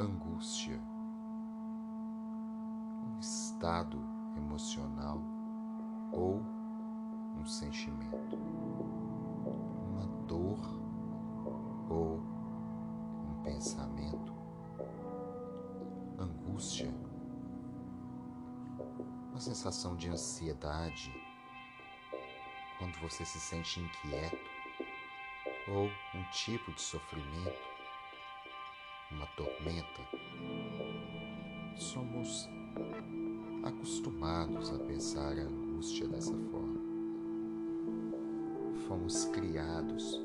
angústia, um estado emocional ou um sentimento, uma dor ou um pensamento, angústia, uma sensação de ansiedade. Quando você se sente inquieto ou um tipo de sofrimento, uma tormenta. Somos acostumados a pensar a angústia dessa forma. Fomos criados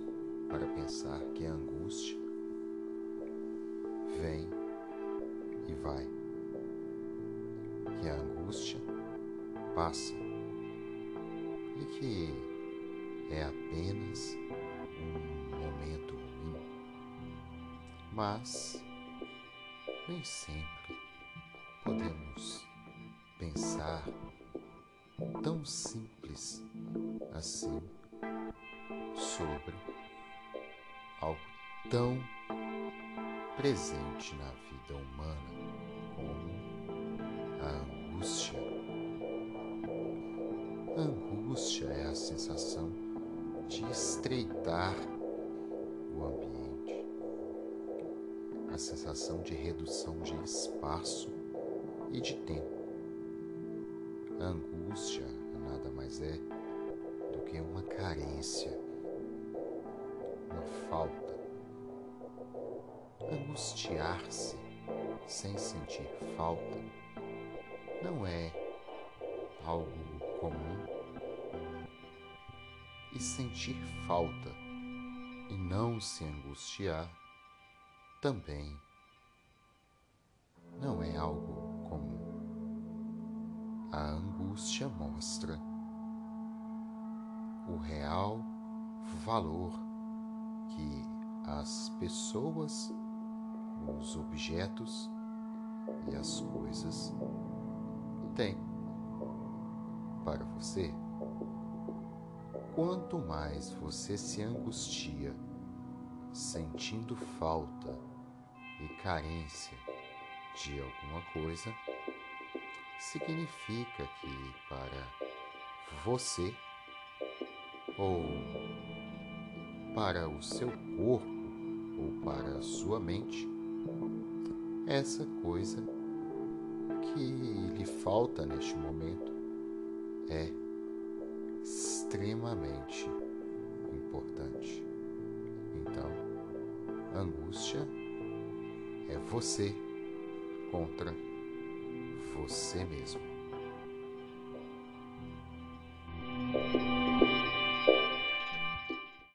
para pensar que a angústia vem e vai, que a angústia passa e que é apenas Mas nem sempre podemos pensar tão simples assim sobre algo tão presente na vida humana como a angústia. A angústia é a sensação de estreitar o ambiente, a sensação de redução de espaço e de tempo. A angústia nada mais é do que uma carência, uma falta. Angustiar-se sem sentir falta não é algo comum. E sentir falta e não se angustiar também não é algo comum. A angústia mostra o real valor que as pessoas, os objetos e as coisas têm para você. Quanto mais você se angustia, sentindo falta e carência de alguma coisa, significa que para você ou para o seu corpo ou para a sua mente, essa coisa que lhe falta neste momento é extremamente importante. Então, angústia é você contra você mesmo.